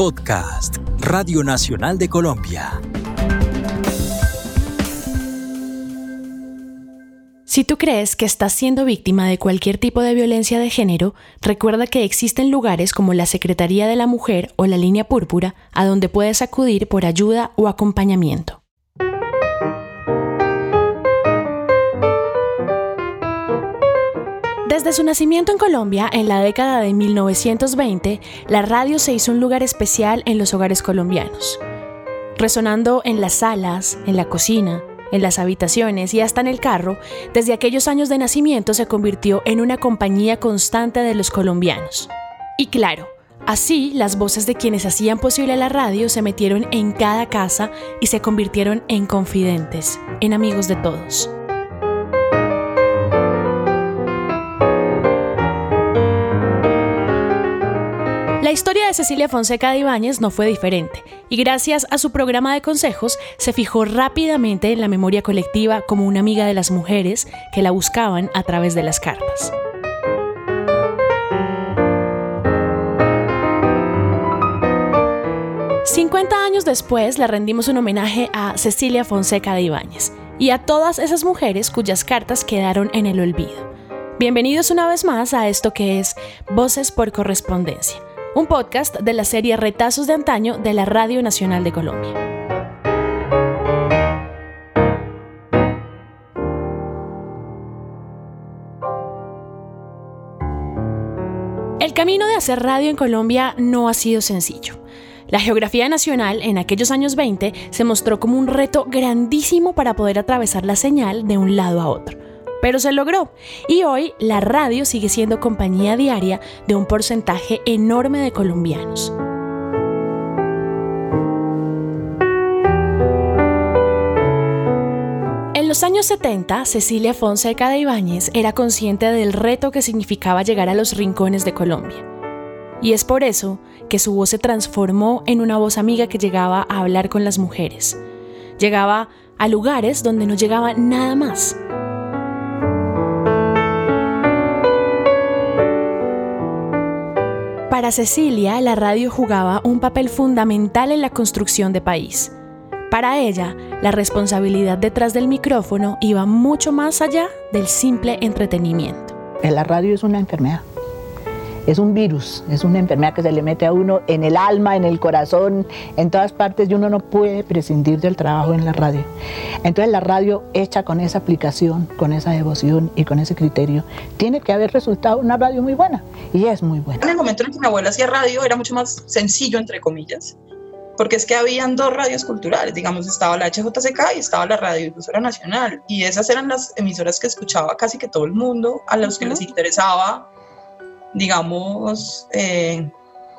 Podcast, Radio Nacional de Colombia. Si tú crees que estás siendo víctima de cualquier tipo de violencia de género, recuerda que existen lugares como la Secretaría de la Mujer o la Línea Púrpura a donde puedes acudir por ayuda o acompañamiento. Desde su nacimiento en Colombia, en la década de 1920, la radio se hizo un lugar especial en los hogares colombianos, resonando en las salas, en la cocina, en las habitaciones y hasta en el carro, desde aquellos años de nacimiento se convirtió en una compañía constante de los colombianos. Y claro, así las voces de quienes hacían posible la radio se metieron en cada casa y se convirtieron en confidentes, en amigos de todos. La historia de Cecilia Fonseca de Ibáñez no fue diferente, y gracias a su programa de consejos se fijó rápidamente en la memoria colectiva como una amiga de las mujeres que la buscaban a través de las cartas. Cincuenta años después le rendimos un homenaje a Cecilia Fonseca de Ibáñez y a todas esas mujeres cuyas cartas quedaron en el olvido. Bienvenidos una vez más a esto que es Voces por Correspondencia un podcast de la serie Retazos de Antaño de la Radio Nacional de Colombia. El camino de hacer radio en Colombia no ha sido sencillo. La geografía nacional en aquellos años 20 se mostró como un reto grandísimo para poder atravesar la señal de un lado a otro pero se logró. Y hoy la radio sigue siendo compañía diaria de un porcentaje enorme de colombianos. En los años 70, Cecilia Fonseca de Ibáñez era consciente del reto que significaba llegar a los rincones de Colombia. Y es por eso que su voz se transformó en una voz amiga que llegaba a hablar con las mujeres. Llegaba a lugares donde no llegaba nada más Para Cecilia, la radio jugaba un papel fundamental en la construcción de país. Para ella, la responsabilidad detrás del micrófono iba mucho más allá del simple entretenimiento. La radio es una enfermedad es un virus, es una enfermedad que se le mete a uno en el alma, en el corazón, en todas partes y uno no puede prescindir del trabajo en la radio. Entonces la radio hecha con esa aplicación, con esa devoción y con ese criterio, tiene que haber resultado una radio muy buena y es muy buena. En el momento en que mi abuela hacía radio era mucho más sencillo, entre comillas, porque es que habían dos radios culturales, digamos, estaba la HJCK y estaba la Radio Difusora Nacional, y esas eran las emisoras que escuchaba casi que todo el mundo, a los que les interesaba digamos, eh,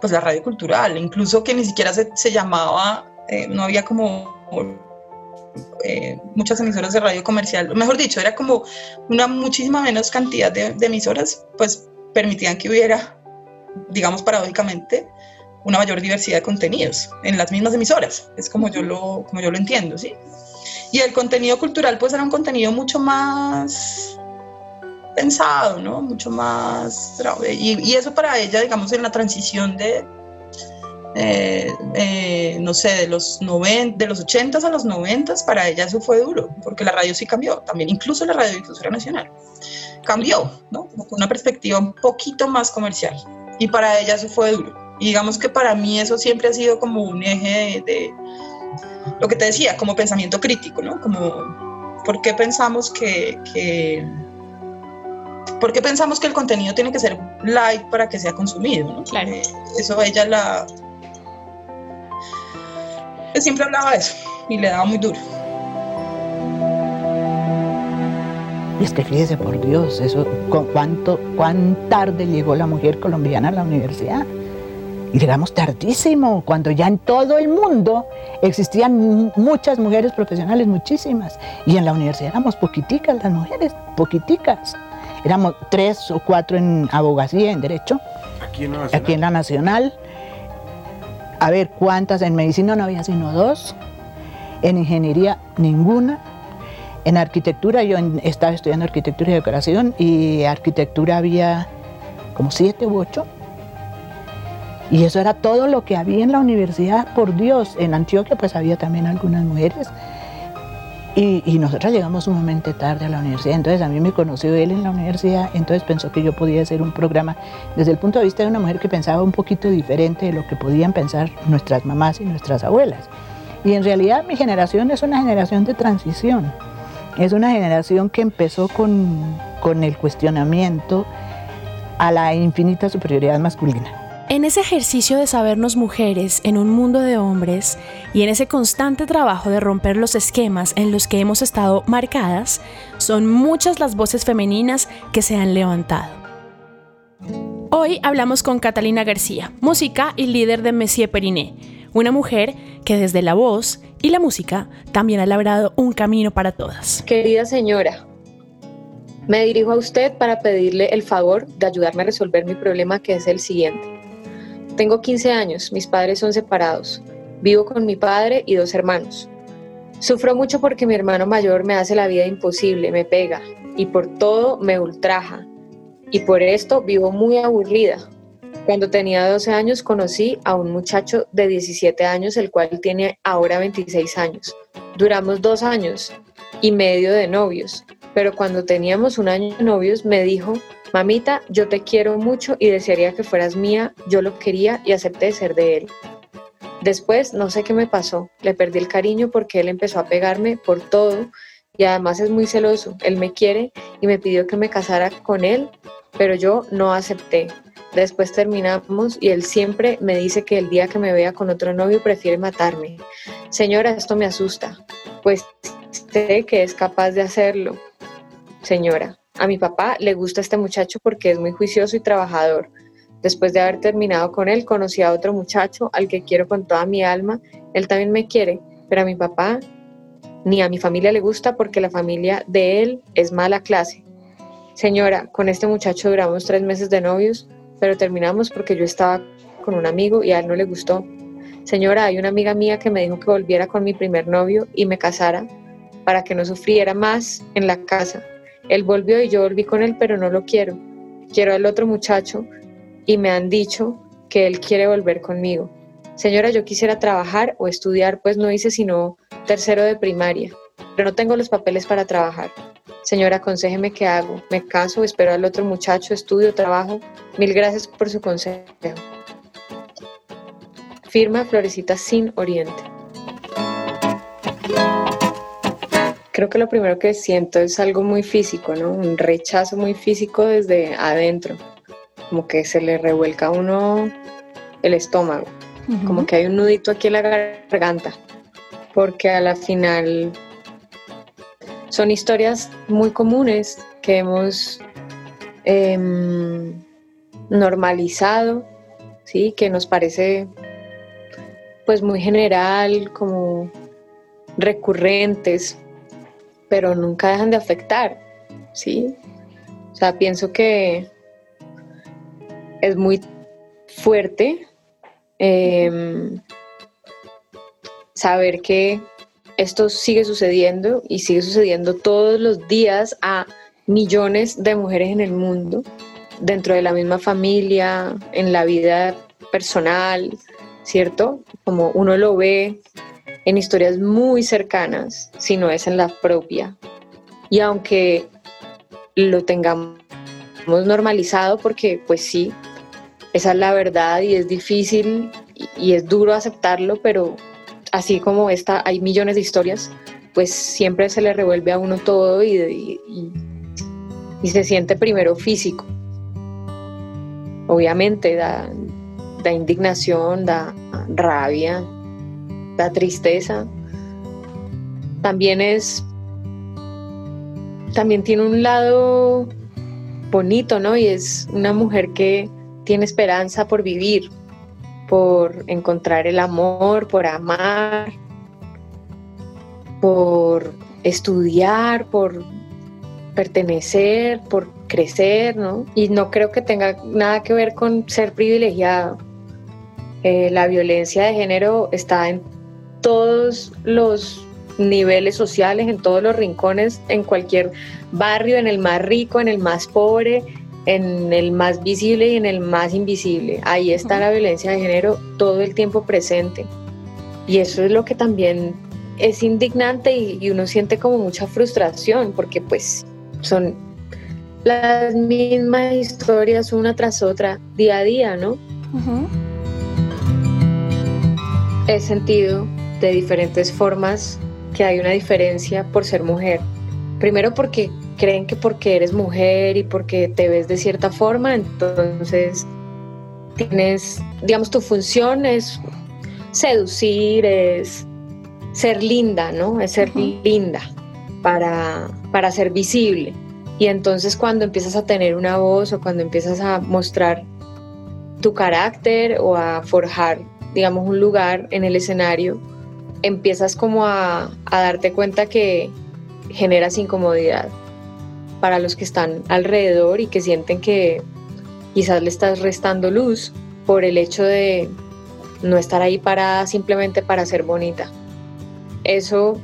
pues la radio cultural, incluso que ni siquiera se, se llamaba, eh, no había como eh, muchas emisoras de radio comercial, mejor dicho, era como una muchísima menos cantidad de, emisoras, pues permitían que hubiera, digamos paradójicamente, una mayor diversidad de contenidos en las mismas emisoras, es como yo lo, como yo lo entiendo, ¿sí? Y el contenido cultural pues era un contenido mucho más pensado, ¿no? Mucho más... Y, y eso para ella, digamos, en la transición de, eh, eh, no sé, de los, 90, de los 80 a los 90, para ella eso fue duro, porque la radio sí cambió, también incluso la radiodifusora nacional cambió, ¿no? con una perspectiva un poquito más comercial. Y para ella eso fue duro. Y digamos que para mí eso siempre ha sido como un eje de, lo que te decía, como pensamiento crítico, ¿no? Como, ¿por qué pensamos que, que ¿Por qué pensamos que el contenido tiene que ser light para que sea consumido? Claro. Eh, eso ella la... siempre hablaba de eso y le daba muy duro. Y es que fíjese por Dios, eso, cuánto, cuán tarde llegó la mujer colombiana a la universidad. Y llegamos tardísimo, cuando ya en todo el mundo existían muchas mujeres profesionales, muchísimas. Y en la universidad éramos poquiticas las mujeres, poquiticas. Éramos tres o cuatro en abogacía, en derecho. Aquí en la Nacional. Aquí en la Nacional. A ver cuántas, en medicina no había sino dos, en ingeniería ninguna, en arquitectura yo estaba estudiando arquitectura y decoración y arquitectura había como siete u ocho. Y eso era todo lo que había en la universidad, por Dios. En Antioquia pues había también algunas mujeres. Y, y nosotros llegamos sumamente tarde a la universidad, entonces a mí me conoció él en la universidad, entonces pensó que yo podía hacer un programa desde el punto de vista de una mujer que pensaba un poquito diferente de lo que podían pensar nuestras mamás y nuestras abuelas. Y en realidad mi generación es una generación de transición, es una generación que empezó con, con el cuestionamiento a la infinita superioridad masculina. En ese ejercicio de sabernos mujeres en un mundo de hombres y en ese constante trabajo de romper los esquemas en los que hemos estado marcadas, son muchas las voces femeninas que se han levantado. Hoy hablamos con Catalina García, música y líder de Messier Periné, una mujer que desde la voz y la música también ha labrado un camino para todas. Querida señora, me dirijo a usted para pedirle el favor de ayudarme a resolver mi problema que es el siguiente. Tengo 15 años, mis padres son separados. Vivo con mi padre y dos hermanos. Sufro mucho porque mi hermano mayor me hace la vida imposible, me pega y por todo me ultraja. Y por esto vivo muy aburrida. Cuando tenía 12 años conocí a un muchacho de 17 años, el cual tiene ahora 26 años. Duramos dos años y medio de novios, pero cuando teníamos un año de novios me dijo Mamita, yo te quiero mucho y desearía que fueras mía, yo lo quería y acepté ser de él. Después, no sé qué me pasó, le perdí el cariño porque él empezó a pegarme por todo y además es muy celoso, él me quiere y me pidió que me casara con él, pero yo no acepté. Después terminamos y él siempre me dice que el día que me vea con otro novio prefiere matarme. Señora, esto me asusta, pues sé que es capaz de hacerlo. Señora, a mi papá le gusta este muchacho porque es muy juicioso y trabajador. Después de haber terminado con él, conocí a otro muchacho al que quiero con toda mi alma. Él también me quiere, pero a mi papá ni a mi familia le gusta porque la familia de él es mala clase. Señora, con este muchacho duramos tres meses de novios, pero terminamos porque yo estaba con un amigo y a él no le gustó. Señora, hay una amiga mía que me dijo que volviera con mi primer novio y me casara para que no sufriera más en la casa. Él volvió y yo volví con él, pero no lo quiero. Quiero al otro muchacho y me han dicho que él quiere volver conmigo. Señora, yo quisiera trabajar o estudiar, pues no hice sino tercero de primaria, pero no tengo los papeles para trabajar. Señora, aconsejeme qué hago. Me caso, espero al otro muchacho, estudio, trabajo. Mil gracias por su consejo. Firma Florecita Sin Oriente. Creo que lo primero que siento es algo muy físico, ¿no? Un rechazo muy físico desde adentro, como que se le revuelca a uno el estómago, como que hay un nudito aquí en la garganta, porque a la final son historias muy comunes que hemos em, normalizado, ¿sí? Que nos parece pues muy general, como recurrentes, pero nunca dejan de afectar, ¿sí? O sea, pienso que es muy fuerte em, saber que esto sigue sucediendo y sigue sucediendo todos los días a millones de mujeres en el mundo, dentro de la misma familia, en la vida personal, ¿cierto? Como uno lo ve en historias muy cercanas, si no es en la propia. Y aunque lo tengamos normalizado, porque pues sí, esa es la verdad y es difícil y, es duro aceptarlo, pero así como esta, hay millones de historias, pues siempre se le revuelve a uno todo y, se siente primero físico. Obviamente da, da indignación, da rabia, la tristeza, también es, también tiene un lado bonito, ¿no? Y es una mujer que tiene esperanza por vivir, por encontrar el amor, por amar, por estudiar, por pertenecer, por crecer, ¿no? Y no creo que tenga nada que ver con ser privilegiado. Eh, la violencia de género está en todos los niveles sociales, en todos los rincones, en cualquier barrio, en el más rico, en el más pobre, en el más visible y en el más invisible. Ahí está la violencia de género todo el tiempo presente. Y eso es lo que también es indignante y, uno siente como mucha frustración porque pues son las mismas historias una tras otra, día a día, ¿no? He sentido de diferentes formas que hay una diferencia por ser mujer. Primero porque creen que porque eres mujer y porque te ves de cierta forma, entonces tienes, digamos, tu función es seducir, es ser linda, ¿no? Es ser linda para, para ser visible. Y entonces cuando empiezas a tener una voz o cuando empiezas a mostrar tu carácter o a forjar, digamos, un lugar en el escenario, empiezas como a, a darte cuenta que generas incomodidad para los que están alrededor y que sienten que quizás le estás restando luz por el hecho de no estar ahí parada simplemente para ser bonita. Eso,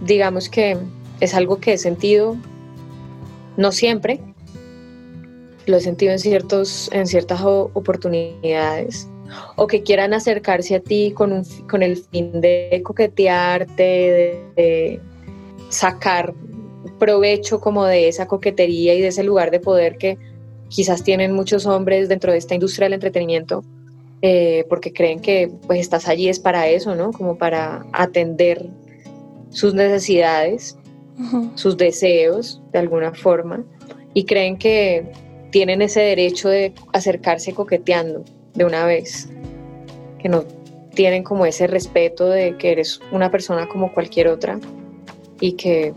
digamos que es algo que he sentido, no siempre, lo he sentido en, ciertos, en ciertas oportunidades, o que quieran acercarse a ti con, un, con el fin de coquetearte, de sacar provecho como de esa coquetería y de ese lugar de poder que quizás tienen muchos hombres dentro de esta industria del entretenimiento, eh, porque creen que pues estás allí es para eso, ¿no? Como para atender sus necesidades, sus deseos de alguna forma, y creen que tienen ese derecho de acercarse coqueteando de una vez, que no tienen como ese respeto de que eres una persona como cualquier otra y que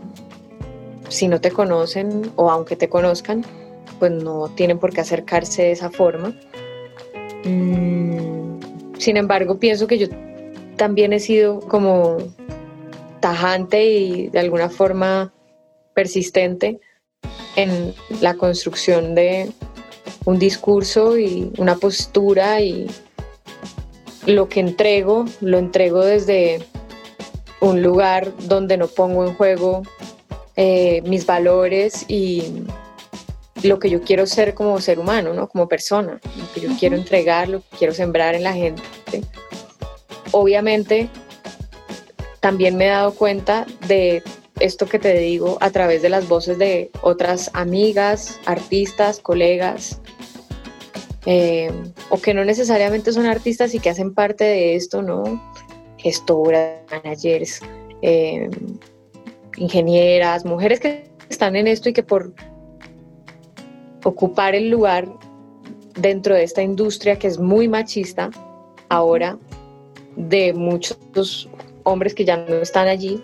si no te conocen o aunque te conozcan, pues no tienen por qué acercarse de esa forma. Mm, sin embargo, pienso que yo también he sido como tajante y de alguna forma persistente en la construcción de un discurso y una postura y lo que entrego, lo entrego desde un lugar donde no pongo en juego eh, mis valores y lo que yo quiero ser como ser humano, ¿no? Como persona, lo que yo quiero entregar, lo que quiero sembrar en la gente. Obviamente, también me he dado cuenta de esto que te digo a través de las voces de otras amigas, artistas, colegas, eh, o que no necesariamente son artistas y que hacen parte de esto, ¿no? Gestoras, managers, eh, ingenieras, mujeres que están en esto y que por ocupar el lugar dentro de esta industria que es muy machista ahora de muchos hombres que ya no están allí,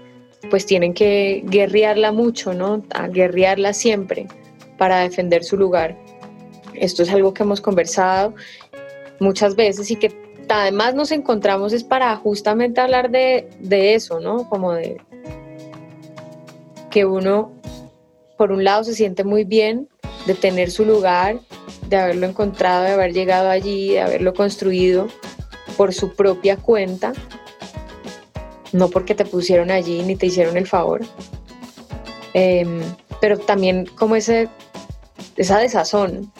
pues tienen que guerrearla mucho, ¿no? A guerrearla siempre para defender su lugar. Esto es algo que hemos conversado muchas veces y que además nos encontramos es para justamente hablar de, de eso, ¿no? Como de, que uno, por un lado, se siente muy bien de tener su lugar, de haberlo encontrado, de haber llegado allí, de haberlo construido por su propia cuenta, no porque te pusieron allí ni te hicieron el favor, em, pero también como ese, esa desazón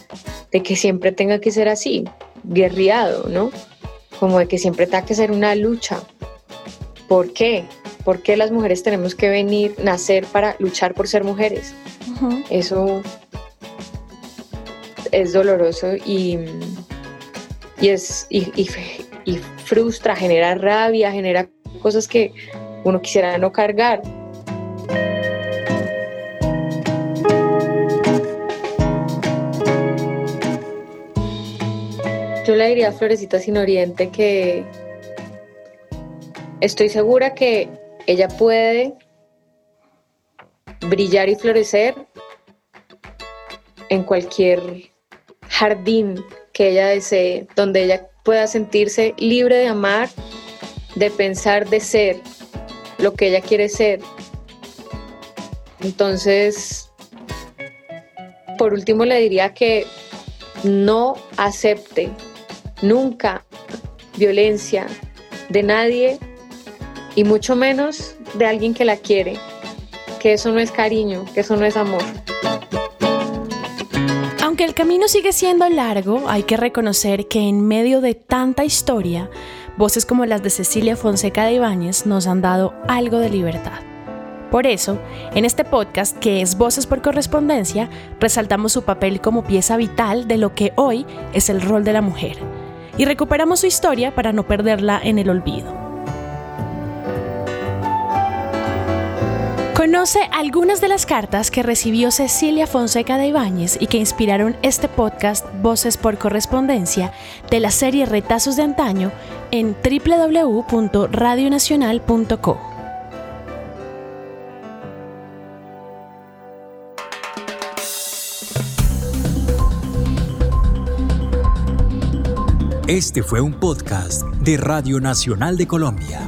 de que siempre tenga que ser así, guerriado, ¿no? Como de que siempre tenga que ser una lucha. ¿Por qué? ¿Por qué las mujeres tenemos que venir, nacer para luchar por ser mujeres? Eso es doloroso y, y es, y, frustra, genera rabia, genera cosas que uno quisiera no cargar. Yo le diría a Florecita Sin Oriente que estoy segura que ella puede brillar y florecer en cualquier jardín que ella desee, donde ella pueda sentirse libre de amar, de pensar, de ser lo que ella quiere ser. Entonces, por último le diría que no acepte nunca violencia de nadie y mucho menos de alguien que la quiere, que eso no es cariño, que eso no es amor aunque el camino sigue siendo largo, hay que reconocer que en medio de tanta historia, voces como las de Cecilia Fonseca de Ibáñez nos han dado algo de libertad. Por eso, en este podcast, que es Voces por Correspondencia, resaltamos su papel como pieza vital de lo que hoy es el rol de la mujer, y recuperamos su historia para no perderla en el olvido. Conoce algunas de las cartas que recibió Cecilia Fonseca de Ibáñez y que inspiraron este podcast Voces por Correspondencia de la serie Retazos de Antaño en www.radionacional.co. Este fue un podcast de Radio Nacional de Colombia.